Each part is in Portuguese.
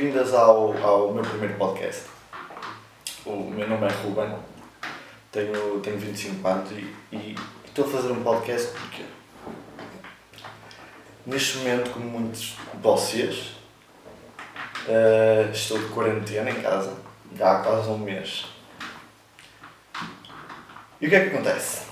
bem-vindas ao, ao meu primeiro podcast. O meu nome é Ruben, tenho, tenho 25 anos e, e estou a fazer um podcast porque neste momento, como muitos de vocês, uh, estou de quarentena em casa, já há quase um mês. E o que é que acontece?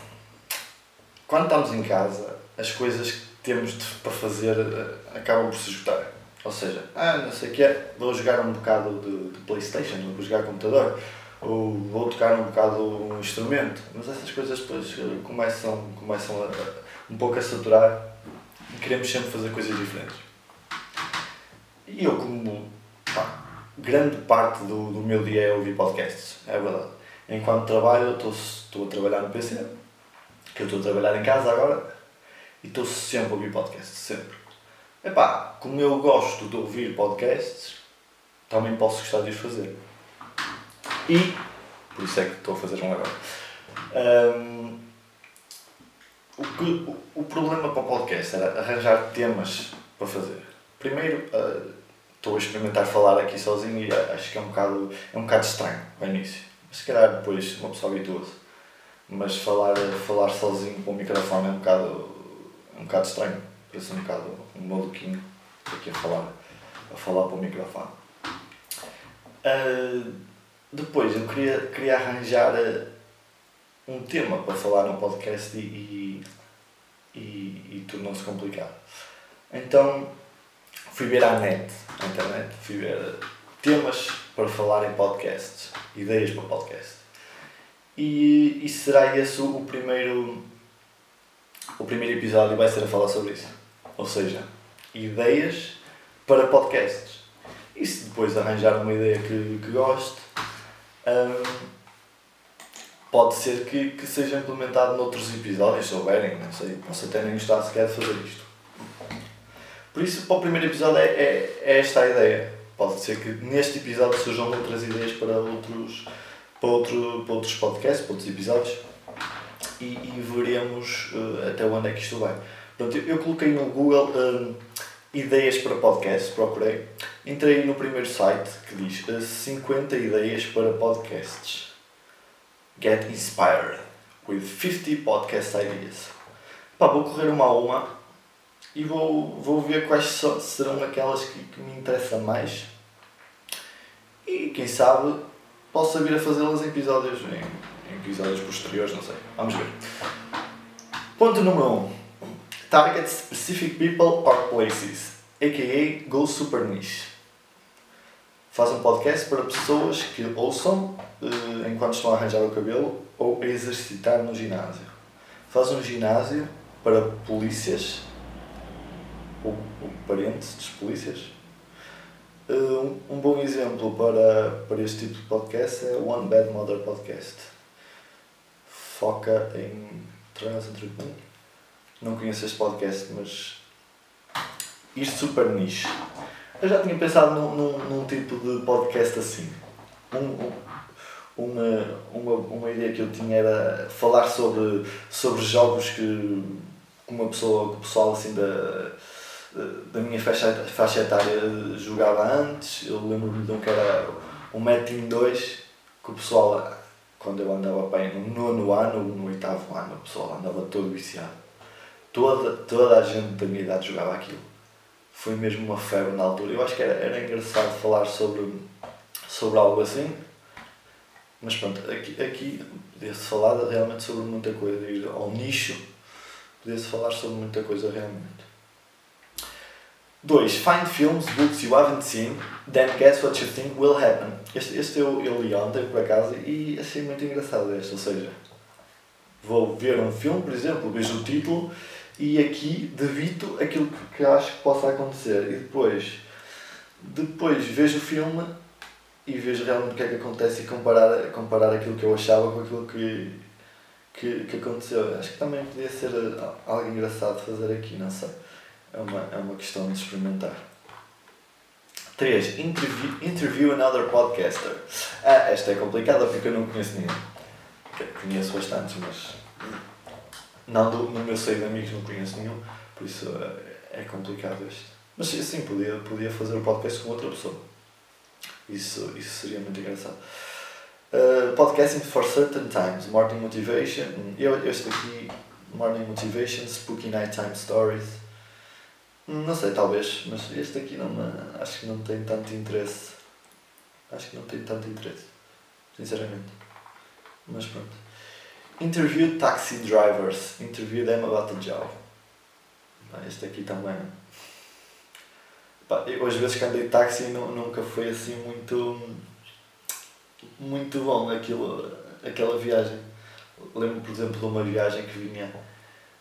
Quando estamos em casa, as coisas que temos de, para fazer uh, acabam por se esgotar. Ou seja, ah, não sei o que é, vou jogar um bocado de, de Playstation, vou jogar computador, ou vou tocar um bocado um instrumento, mas essas coisas depois eh, começam, começam a, um pouco a saturar e queremos sempre fazer coisas diferentes. E eu, como pá, grande parte do, do meu dia é ouvir podcasts, é verdade. Enquanto trabalho, estou, estou a trabalhar no PC, que eu estou a trabalhar em casa agora, e estou sempre a ouvir podcasts, sempre. Epá, como eu gosto de ouvir podcasts, também posso gostar de os fazer. E, por isso é que estou a fazer um agora. Um, o, que, o, o, problema para o podcast era arranjar temas para fazer. Primeiro, uh, estou a experimentar falar aqui sozinho e acho que é um bocado, é um bocado estranho ao início. Se calhar depois uma pessoa habitua-se. Mas falar, falar sozinho com o microfone é um bocado, é um bocado estranho. Parece um bocado um maluquinho aqui a falar, a falar para o microfone. Uh, depois eu queria, queria arranjar uh, um tema para falar no podcast e, e, e, tornou-se complicado. Então fui ver à net, à internet, fui ver temas para falar em podcasts, ideias para podcast. E, e será esse o primeiro, o primeiro episódio vai ser a falar sobre isso. Ou seja, ideias para podcasts. E se depois arranjar uma ideia que, que goste, um, pode ser que, que seja implementado noutros episódios, se houverem, não sei, posso até nem gostar sequer de fazer isto. Por isso, para o primeiro episódio é, é, é esta a ideia. Pode ser que neste episódio surjam outras ideias para outros, para, outro, para outros podcasts, para outros episódios e, e veremos uh, até onde é que isto vai. Portanto, eu coloquei no Google um, ideias para podcasts, procurei. Entrei no primeiro site que diz 50 eh, ideias para podcasts. Get inspired with 50 podcast ideas. Pá, vou correr uma a uma e vou, vou ver quais serão aquelas que, que me interessam mais. E quem sabe posso vir a fazê-las em episódios, em, em episódios posteriores, não sei. Vamos ver. Ponto número 1. Um Target specific people or places, aka go super niche. Faz um podcast para pessoas que ouçam uh, enquanto estão a arranjar o cabelo ou a exercitar no ginásio. Faz um ginásio para polícias ou, ou parentes dos polícias. Uh, um, um bom exemplo para, para este tipo de podcast é o One Bad Mother Podcast. Foca em trans entretenimento não conheço este podcast, mas isto super niche. Eu já tinha pensado num, num, num tipo de podcast assim. Um, um, uma, uma, uma ideia que eu tinha era falar sobre, sobre jogos que uma pessoa, o pessoal assim da, da minha faixa, faixa etária jogava antes. Eu lembro-me de um que era o Metin 2, que o pessoal, quando eu andava bem no nono ano, no oitavo ano, o pessoal andava todo viciado toda, toda a gente da minha idade jogava aquilo. Foi mesmo uma febre na altura. Eu acho que era, era engraçado falar sobre, sobre algo assim. Mas pronto, aqui, aqui podia-se falar realmente sobre muita coisa. Ir ao nicho, podia-se falar sobre muita coisa realmente. 2. Find films, books you haven't seen, then guess what you think will happen. Este, este eu, eu li ontem por acaso e achei muito engraçado este. Ou seja, vou ver um filme, por exemplo, vejo o título e aqui debito aquilo que, acho que possa acontecer e depois depois vejo o filme e vejo realmente o que é que acontece e comparar, comparar aquilo que eu achava com aquilo que, que, que aconteceu. Acho que também podia ser algo engraçado fazer aqui, não sei. É uma, é uma questão de experimentar. 3. Interview, interview another podcaster. Ah, esta é complicada porque eu não conheço nenhum. Conheço bastantes, mas não, do, no meu seio de amigos não conheço nenhum, por isso é, é complicado este. Mas sim, podia, podia fazer o podcast com outra pessoa. Isso, isso seria muito engraçado. Uh, podcasting for certain times, morning motivation. Eu, este aqui, morning motivation, spooky nighttime stories. Não sei, talvez, mas este aqui não acho que não tem tanto interesse. Acho que não tem tanto interesse, sinceramente. Mas pronto. Interview taxi drivers. Interview them about the job. Este aqui também. Eu às vezes que andei de táxi nunca foi assim muito muito bom aquilo, aquela viagem. Lembro por exemplo de uma viagem que vinha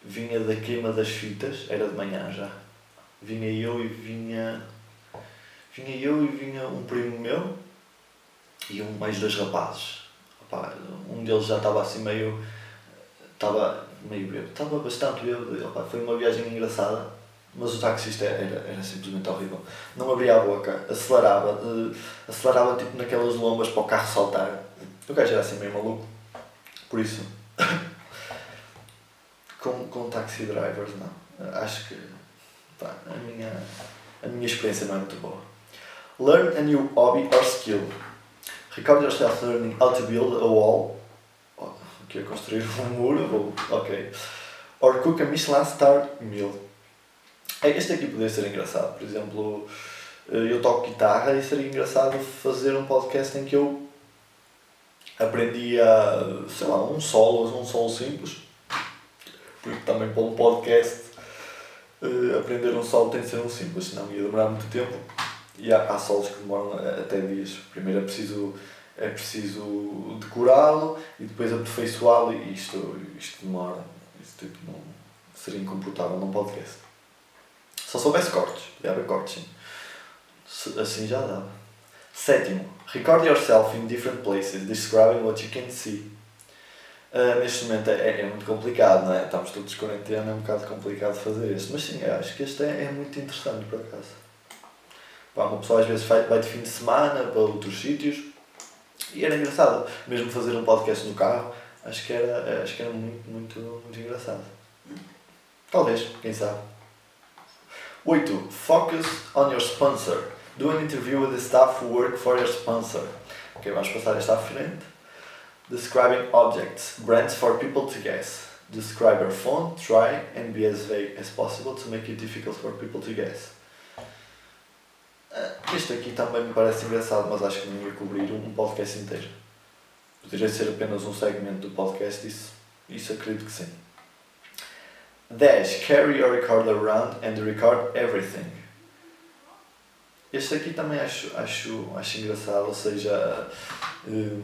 vinha da queima das fitas, era de manhã já. Vinha eu e vinha vinha eu e vinha um primo meu e um, mais dois rapazes. Opa, um deles já estava assim meio. estava meio bêbado. Estava bastante bêbado. Foi uma viagem engraçada, mas o taxista era, era simplesmente horrível. Não abria a boca, acelerava, uh, acelerava tipo naquelas lombas para o carro saltar. O gajo era assim meio maluco. Por isso. com, com taxi drivers não. Acho que pá, a, minha, a minha experiência não é muito boa. Learn a new hobby or skill. Record yourself learning how to build a wall. Oh, que é construir um muro, ok. Or cook a Michelin star meal. É, este aqui poderia ser engraçado. Por exemplo, eh, eu toco guitarra e seria engraçado fazer um podcast em que eu aprendi a, sei lá, um solo, um solo simples. Porque também para um podcast eh, aprender um solo tem de ser um simples, senão ia demorar muito tempo e há, há solos que demoram até dias. Primeiro é preciso, é preciso decorá-lo e depois aperfeiçoá-lo e isto, isto demora. Isto tipo, não, seria incomportável num podcast. Só soubesse cortes, podia haver cortes sim. Assim já dava. Sétimo, record yourself in different places, describing what you can see. Uh, neste momento é, é muito complicado, não é? Estamos todos de quarentena, é um bocado complicado fazer isso. Mas sim, acho que este é, é muito interessante por acaso. Pá, uma pessoa às vezes vai, de fim de semana para outros sítios e era engraçado. Mesmo fazer um podcast no carro, acho que era, acho que era muito, muito, muito engraçado. Talvez, quem sabe. 8. Focus on your sponsor. Do an interview with the staff who work for your sponsor. Ok, vamos passar esta à frente. Describing objects, brands for people to guess. Describe your phone, try and be as vague as possible to make it difficult for people to guess. Este aqui também me parece engraçado, mas acho que não ia cobrir um podcast inteiro. Poderia ser apenas um segmento do podcast, isso, isso acredito que sim. 10. Carry your recorder around and record everything. Este aqui também acho, acho, acho engraçado, ou seja, eh,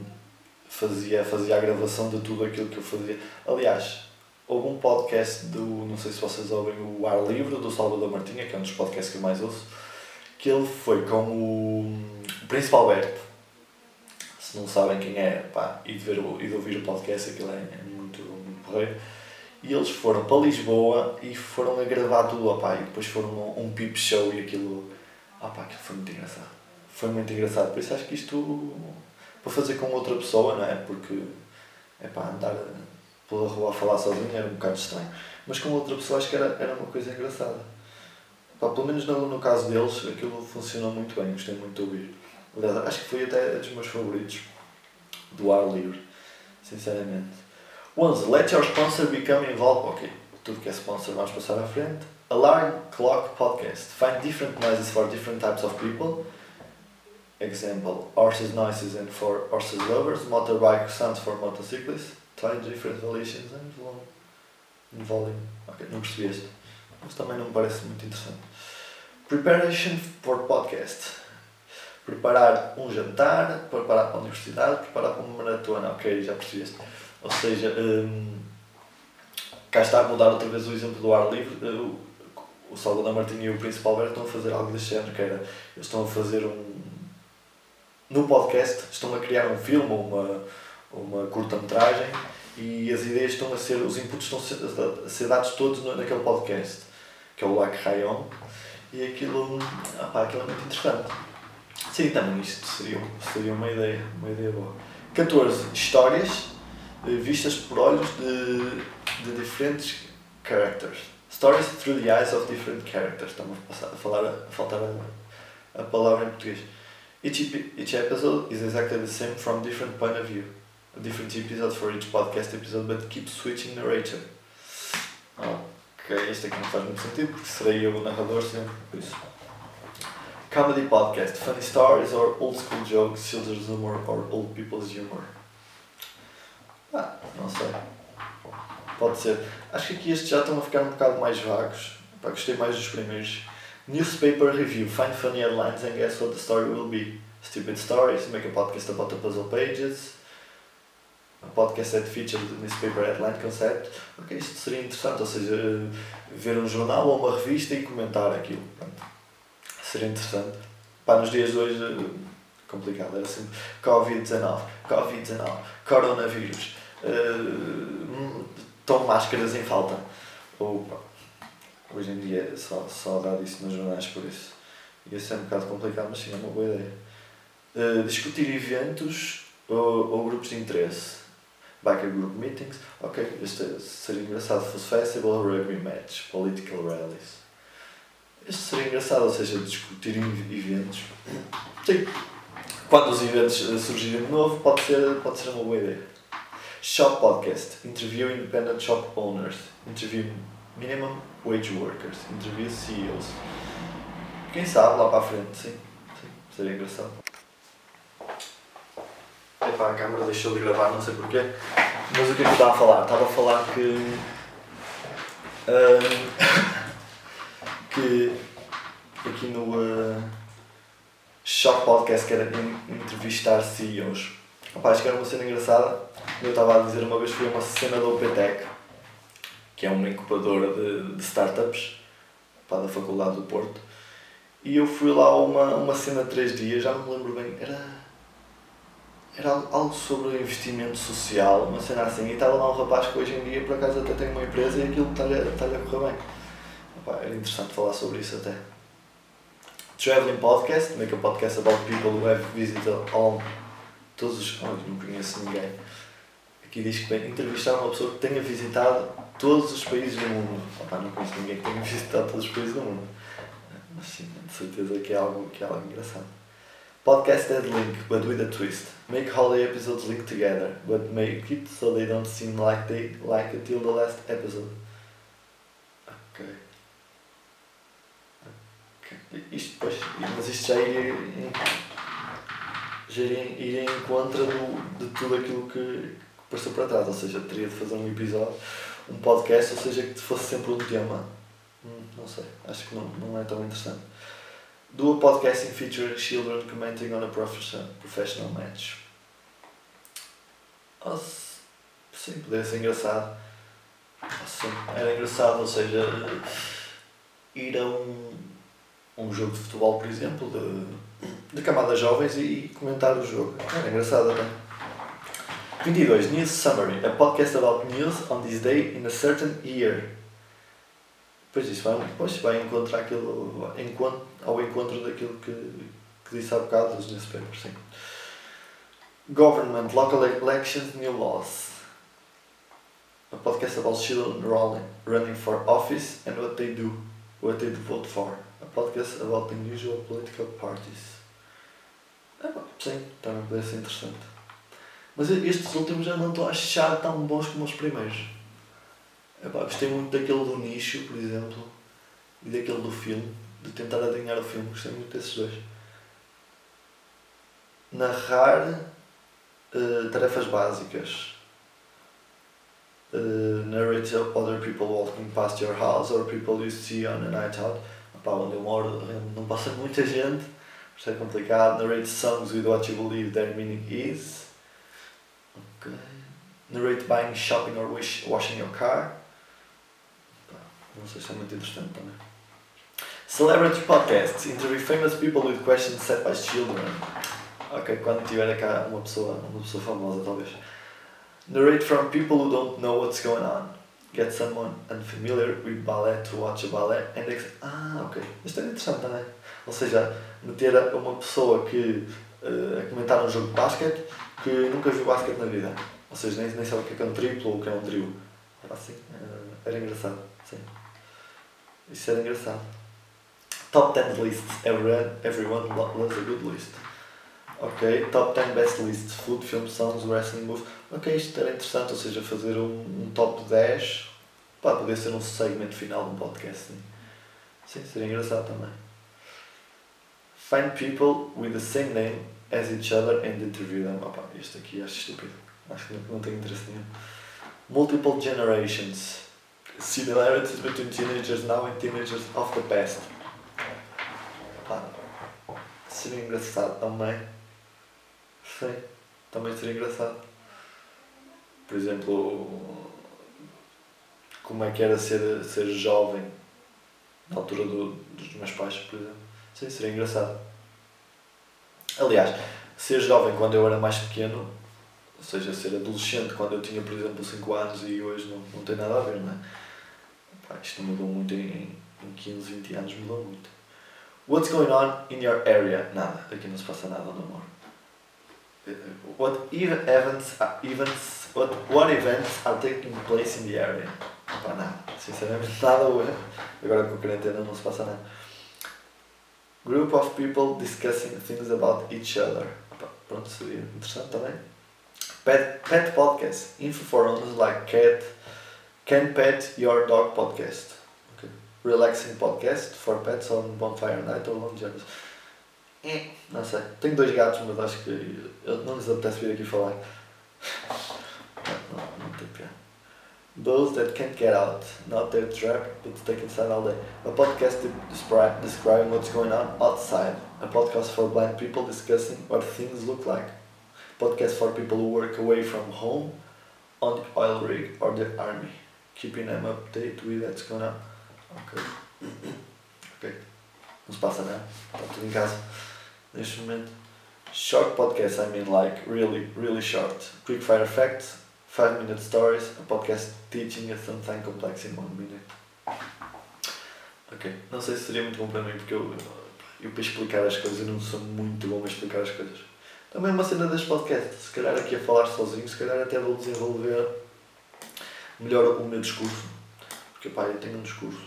fazia, fazia a gravação de tudo aquilo que eu fazia. Aliás, houve um podcast do, não sei se vocês ouvem, o Ar Livre, do Salvador Martinha, que é um dos podcasts que eu mais ouço que ele foi com o Príncipe Alberto. Se não sabem quem é, pá, e de, ver o, e de ouvir o podcast, aquilo é, é muito, muito. E eles foram para Lisboa e foram a gravar tudo, opá, e depois foram um, um peep show e aquilo, opá, aquilo foi muito engraçado. Foi muito engraçado, por isso acho que isto, para fazer com outra pessoa, não é? Porque, é pá, andar pela rua a falar sozinho era um bocado estranho. Mas com outra pessoa acho que era, era uma coisa engraçada. Pá, pelo menos no, no caso deles, aquilo funcionou muito bem, gostei muito de ouvir. Aliás, acho que foi até dos meus favoritos do ar livre, sinceramente. 11. Let your sponsor become involved. Ok, tudo que é sponsor vamos passar à frente. Alarm Clock Podcast. Find different noises for different types of people. Example, horses noises and for horses lovers, motorbike sounds for motorcyclists. Try different variations and volume. Ok, não percebi este, mas também não me parece muito interessante. Preparation for podcast. Preparar um jantar, preparar para a universidade, preparar para uma maratona. Ok, já percebeste. Ou seja, um, cá está a mudar outra vez o exemplo do ar livre. O, o Salvador Martinho e o Príncipe Alberto estão a fazer algo deste género, que era, eles estão a fazer um. No podcast, estão a criar um filme ou uma, uma curta-metragem e as ideias estão a ser, os inputs estão a ser dados todos naquele podcast, que é o Lac Rayon e aquilo, opá, aquilo é muito interessante. Sim, também isto seria, seria uma ideia, uma ideia boa. 14. Histórias eh, vistas por olhos de, de diferentes characters. Stories through the eyes of different characters. Estamos a, a falar, a faltar a, a palavra em português. Each, each episode is exactly the same from different point of view. A different episode for each podcast episode, but keep switching narrator. Ok, este aqui não faz muito sentido, porque serei eu o narrador sempre, por isso. Comedy podcast, funny stories or old school jokes, children's humor or old people's humor. Ah, não sei. Pode ser. Acho que aqui estes já estão a ficar um bocado mais vagos. Pá, gostei mais dos primeiros. Newspaper review. Find funny headlines and guess what the story will be. Stupid stories. Make a podcast about the puzzle pages. Podcast that features the newspaper headline concept. Ok, isto seria interessante. Ou seja, ver um jornal ou uma revista e comentar aquilo. Pronto. Seria interessante. Pá, nos dias de hoje, complicado. Era sempre Covid-19, Covid-19, coronavírus. Uh, máscaras em falta. Opa. Hoje em dia só, só dá disso nos jornais por isso. Ia ser um bocado complicado, mas sim, é uma boa ideia. Uh, discutir eventos ou, ou grupos de interesse. Biker group meetings. Ok, este seria engraçado se fosse festival, rugby match, political rallies. Este seria engraçado, ou seja, discutir eventos. Sim. Quando os eventos surgirem de novo, pode ser, pode ser uma boa ideia. Shop Podcast. Interview independent shop owners. Interview minimum wage workers. Interview CEOs. Quem sabe lá para a frente, sim. sim. Seria engraçado. Epá, a câmera deixou de gravar, não sei porquê. Mas o que é que eu estava a falar? Estava a falar que. que aqui no uh, Shop Podcast que era entrevistar CEOs. Opa, acho que era uma cena engraçada eu estava a dizer uma vez foi uma cena da OPTEC, que é uma incubadora de, de startups da Faculdade do Porto. E eu fui lá uma, uma cena de três dias, já não me lembro bem, era, era algo sobre investimento social, uma cena assim, e estava lá um rapaz que hoje em dia por acaso até tem uma empresa e aquilo está-lhe está a correr bem. Opa, era interessante falar sobre isso até. Traveling Podcast, make a podcast about people who have visited all todos os. Oh, não conheço ninguém que diz que vem entrevistar uma pessoa que tenha visitado todos os países do mundo. Opa, não conheço ninguém que tenha visitado todos os países do mundo. Mas sim, de certeza que é algo, que é algo engraçado. Podcast as link, but with a twist. Make holiday episodes link together, but make it so they don't seem like they like until the last episode. Ok. okay. Isto depois, mas isto já iria, já iria, iria em contra do, de tudo aquilo que, passou para trás, ou seja, teria de fazer um episódio, um podcast, ou seja, que fosse sempre um tema. Hum, não sei, acho que não, não é tão interessante. Do a podcasting featuring children commenting on a professional match. Oh, sim, poderia ser engraçado. Sim, era engraçado, ou seja, ir a um, um jogo de futebol, por exemplo, de, de camadas jovens e comentar o jogo. Era engraçado também. 22. News Summary. A podcast about news on this day in a certain year. Pois isso vai, pois vai encontrar aquilo, encontro, ao encontro daquilo que, que disse há bocado dos newspapers. Sim. Government, local elections, new laws. A podcast about children running, running for office and what they do, what they vote for. A podcast about unusual political parties. É, sim, também parece ser interessante. Mas estes últimos já não estou a achar tão bons como os primeiros. Epá, gostei muito daquele do nicho, por exemplo, e daquele do filme, de tentar adivinhar o filme, gostei muito desses dois. Narrar uh, tarefas básicas. Uh, narrate other people walking past your house or people you see on a night out. Epá, onde eu moro não passa muita gente, isto é complicado. Narrate songs with what you believe their meaning is Okay. Narrate buying, shopping or wish, washing your car. Não sei se é muito interessante também. Celebrity Podcasts. Interview famous people with questions set by children. Ok, quando tiver cá uma pessoa, uma pessoa famosa talvez. Narrate from people who don't know what's going on. Get someone unfamiliar with ballet to watch a ballet and Ah, ok. Isto é interessante também. Ou seja, meter uma pessoa que uh, a comentar um jogo de basquete que nunca viu basquete na vida. Ou seja, nem, nem sabe o que é, que é um triplo ou o que é um trio. Era assim, era, era engraçado, sim. Isso era engraçado. Top 10 lists. Everyone, everyone loves a good list. Ok. Top 10 best lists. Food, film, songs, wrestling, movies. Ok, isto era interessante, ou seja, fazer um, um top 10. Pá, poder ser um segmento final de um podcast. Sim, sim seria engraçado também. Find people with the same name as each other and interview them. Opa, este aqui acho estúpido. Acho que não, não tenho interesse nenhum. Multiple generations. Similarities between teenagers now and teenagers of the past. Seria engraçado também. Sim, também seria engraçado. Por exemplo, como é que era ser, ser jovem na altura do, dos meus pais, por exemplo. Sim, seria engraçado. Aliás, ser jovem quando eu era mais pequeno, ou seja, ser adolescente quando eu tinha, por exemplo, 5 anos e hoje não, não tem nada a ver, não é? Pá, isto mudou muito em, em 15, 20 anos, mudou muito. What's going on in your area? Nada, aqui não se passa nada no amor. What events, uh, events, what, what events are taking place in the area? Pá, nada, sinceramente nada hoje. Agora com a quarentena não se passa nada. Group of people discussing things about each other. Pronto, seria interessante também. Pet, pet podcast. Info for owners like cat. Can pet your dog podcast. Relaxing podcast for pets on bonfire night or long journeys. Eh, não sei. Tenho dois gatos, mas acho que não lhes apetece vir aqui falar. Não, não tem piada. Those that can't get out, not their trap, but stuck inside all day. A podcast describe, describing what's going on outside. A podcast for blind people discussing what things look like. Podcast for people who work away from home, on the oil rig or the army. Keeping them updated with what's going on. Ok. ok. Não se passa nada. Está tudo em casa. Neste momento. Short podcast, I mean like really, really short. Quick fire facts 5 Minute Stories, a podcast teaching you something complex in 1 minute. Ok, não sei se seria muito bom para mim porque eu, eu para explicar as coisas eu não sou muito bom a explicar as coisas. Também uma cena deste podcast, se calhar aqui a falar sozinho, se calhar até vou desenvolver melhor o meu discurso. Porque pá, eu tenho um discurso.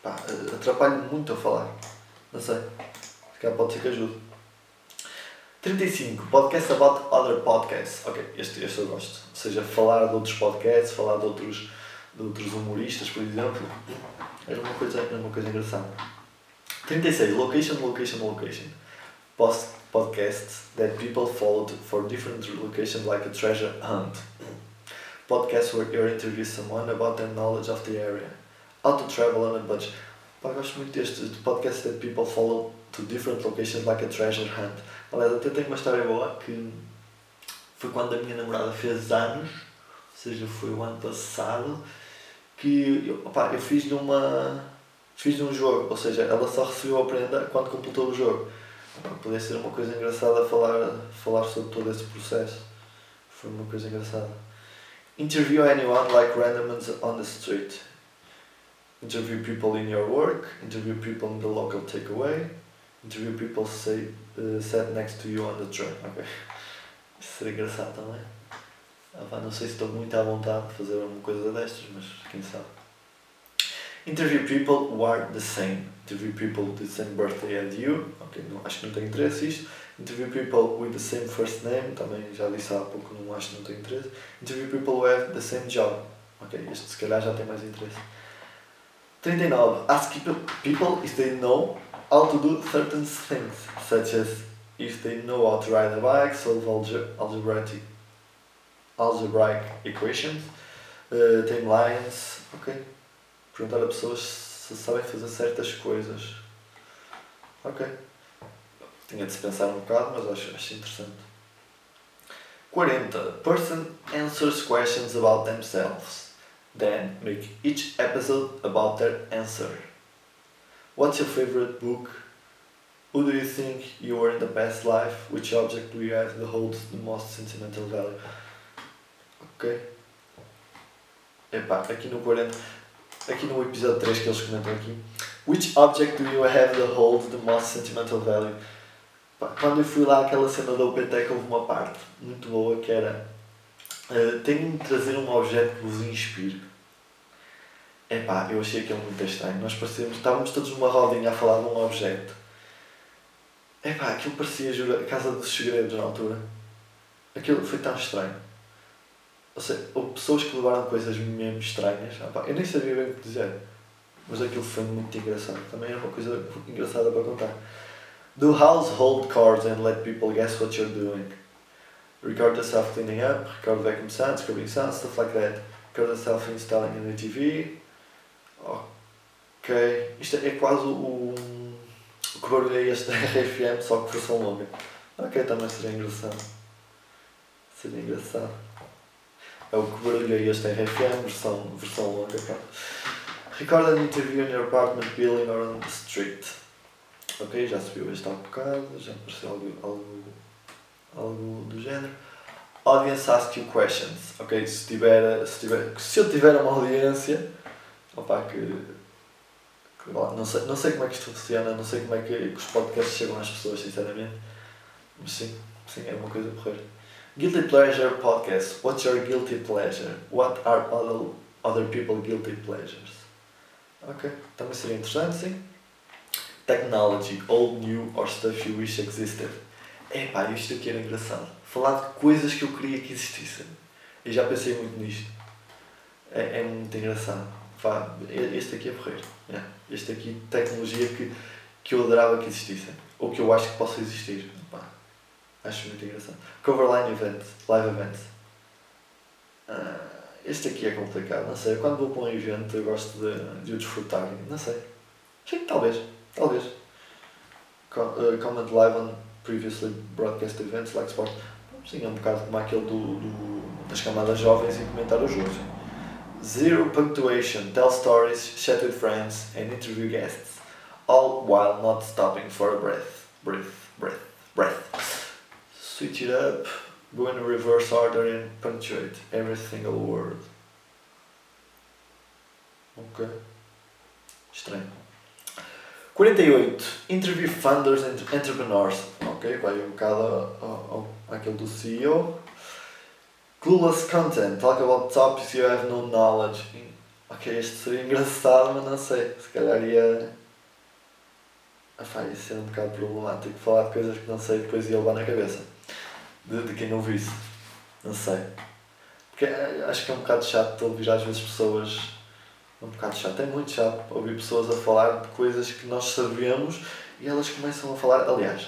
Pá, atrapalho muito a falar. Não sei. Se calhar pode ser que ajude. 35. Podcast about other podcasts. Ok, este, este eu gosto. Ou seja, falar de outros podcasts, falar de outros, de outros humoristas, por exemplo. Era uma coisa, era uma coisa engraçada. 36. Location, location, location. Post podcasts that people followed for different locations like a treasure hunt. Podcasts where you interview someone about their knowledge of the area. How to travel on a budget. Pá, gosto muito deste. Podcasts that people follow to different locations like a treasure hunt. Aliás, até tenho uma história boa que foi quando a minha namorada fez anos, ou seja, foi o ano passado, que eu, eu fiz-lhe uma. fiz um jogo, ou seja, ela só recebeu a prenda quando completou o jogo. Podia ser uma coisa engraçada falar, falar sobre todo esse processo. Foi uma coisa engraçada. Interview anyone like randomers on the street. Interview people in your work, interview people in the local takeaway, interview people say, uh, sat next to you on the train. Ok. Seria engraçado também. Não sei se estou muito à vontade de fazer uma coisa destas, mas quem sabe. Interview people who are the same. Interview people with the same birthday as you. Ok, não, acho que não tem interesse isto. Interview people with the same first name. Também já disse há pouco, não acho que não tem interesse. Interview people who have the same job. Ok, este se calhar já tem mais interesse. 39. Ask people if they know how to do certain things, such as if they know how to ride a bike, solve alge algebraic, algebraic equations, uh, timelines, ok? Perguntar a pessoas se sabem fazer certas coisas. Ok. Tinha de se pensar um bocado, mas acho, acho interessante. 40. Person answers questions about themselves. Then make each episode about their answer. What's your favorite book? Who do you think you were in the past life? Which object do you have that holds the most sentimental value? Ok. Epá, aqui no 40, aqui no episódio 3 que eles comentam aqui. Which object do you have that holds the most sentimental value? quando eu fui lá àquela cena da UPTEC houve uma parte muito boa que era uh, tenho de trazer um objeto que vos inspire. Epá, eu achei aquilo muito estranho. Nós parecíamos, estávamos todos numa rodinha a falar de um objeto. Epá, aquilo parecia, a Casa dos Segredos na altura. Aquilo foi tão estranho. Ou seja, pessoas que levaram coisas mesmo estranhas. Eu nem sabia bem o que dizer. Mas aquilo foi muito engraçado. Também é uma coisa engraçada para contar. Do household chores and let people guess what you're doing. Record yourself cleaning up, record vacuum sounds, scrubbing sounds, stuff like that. Record yourself installing a new TV. Ok. Isto é quase o, o que barulho é este RFM, só que versão longa. Ok, também seria engraçado. Seria engraçado. É o que barulho é este da RFM, versão, versão longa. Pronto. Record an interview in your apartment building or on the street. Ok, já subiu este há bocado, já apareceu algo, algo, algo do género. Audience ask you questions. Ok, se, tiver, se, tiver, se eu tiver uma audiência, opa, que, que não, sei, não sei como é que isto funciona, não sei como é que, que os podcasts chegam às pessoas, sinceramente. Mas sim, sim, é uma coisa correr. Guilty Pleasure Podcast. What's your guilty pleasure? What are other, other people guilty pleasures? Ok, também seria interessante, sim. Technology, old, new or stuff you wish existed. Epá, isto aqui era engraçado. Falar de coisas que eu queria que existissem. Eu já pensei muito nisto. É, é muito engraçado. Pá, este aqui é porreiro. Yeah. Este aqui, tecnologia que, que eu adorava que existissem. Ou que eu acho que possa existir. Pá, acho muito engraçado. Coverline events, live events. Uh, este aqui é complicado, não sei. Quando vou para um evento eu gosto de, de o desfrutar. Não sei. Sim, talvez. Talvez. Uh, comment live on previously broadcast events like sport. Sim, é um bocado como aquele do, do, das camadas jovens e comentar os jogos. Zero punctuation, tell stories, chat with friends and interview guests. All while not stopping for a breath. Breath, breath, breath. Switch it up. Go in reverse order and punctuate every single word. Ok. Estranho. 48. Interview funders and entrepreneurs. Ok, vai um bocado àquele do CEO. Clueless content. Talk about topics you have no knowledge. Ok, este seria engraçado, mas não sei. Se calhar ia. Ah, ia ser um bocado problemático falar de coisas que não sei depois ia levar na cabeça de, de quem ouve isso. Não sei. Porque é, acho que é um bocado chato ouvir às vezes pessoas. É um bocado chato, é muito chato ouvir pessoas a falar de coisas que nós sabemos e elas começam a falar. Aliás,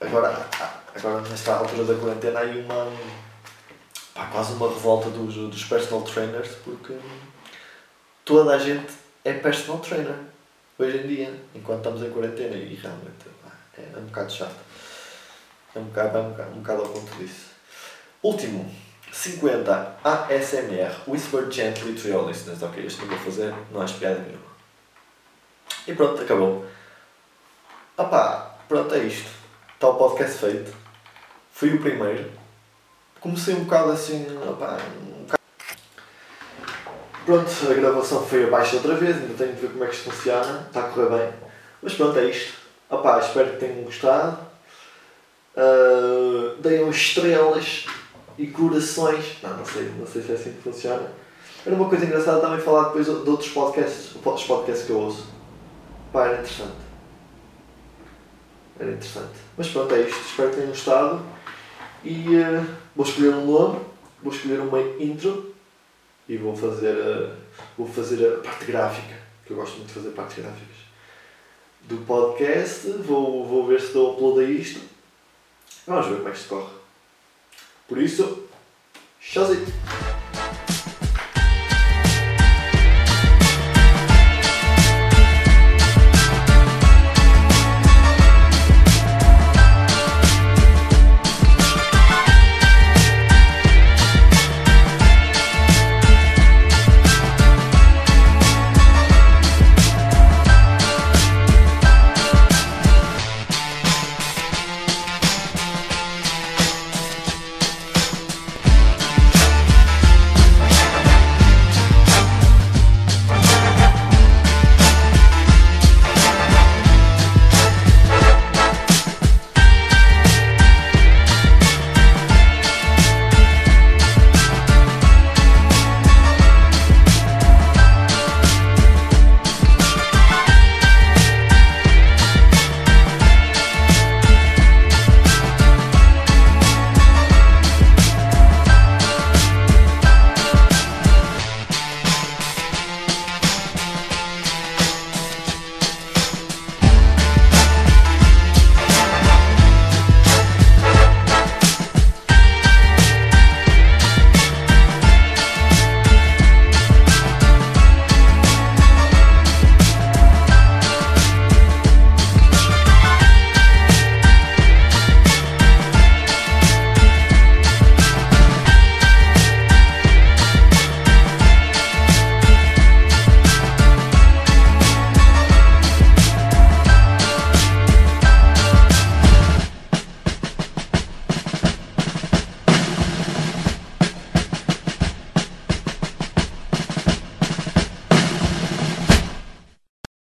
agora, agora nesta altura da quarentena há uma. Pá, quase uma revolta dos, dos personal trainers porque toda a gente é personal trainer hoje em dia, enquanto estamos em quarentena e realmente pá, é um bocado chato. É um bocado, é um bocado, um bocado ao ponto disso. Último, 50. ASMR. Whisper gently to your listeners. Ok, este não vou fazer, não há piada nenhuma. E pronto, acabou. Opá, pronto, é isto. Está o podcast feito. Fui o primeiro. Comecei um bocado assim, opá, um bocado... Pronto, a gravação foi abaixo outra vez, ainda tenho de ver como é que isto funciona. Está a correr bem. Mas pronto, é isto. Opá, espero que tenham gostado. Uh, deem estrelas e corações. Não, não sei, não sei se é assim que funciona. Era uma coisa engraçada também falar depois de outros podcasts, os podcasts que eu ouço. Pá, era interessante. Era interessante. Mas pronto, é isto. Espero que tenham gostado. E uh, vou escolher um nome, vou escolher uma intro e vou fazer, uh, vou fazer a parte gráfica, que eu gosto muito de fazer partes gráficas do podcast. Vou, vou ver se dou upload a isto Vamos ver como é que isto corre. Por isso, tchauzinho!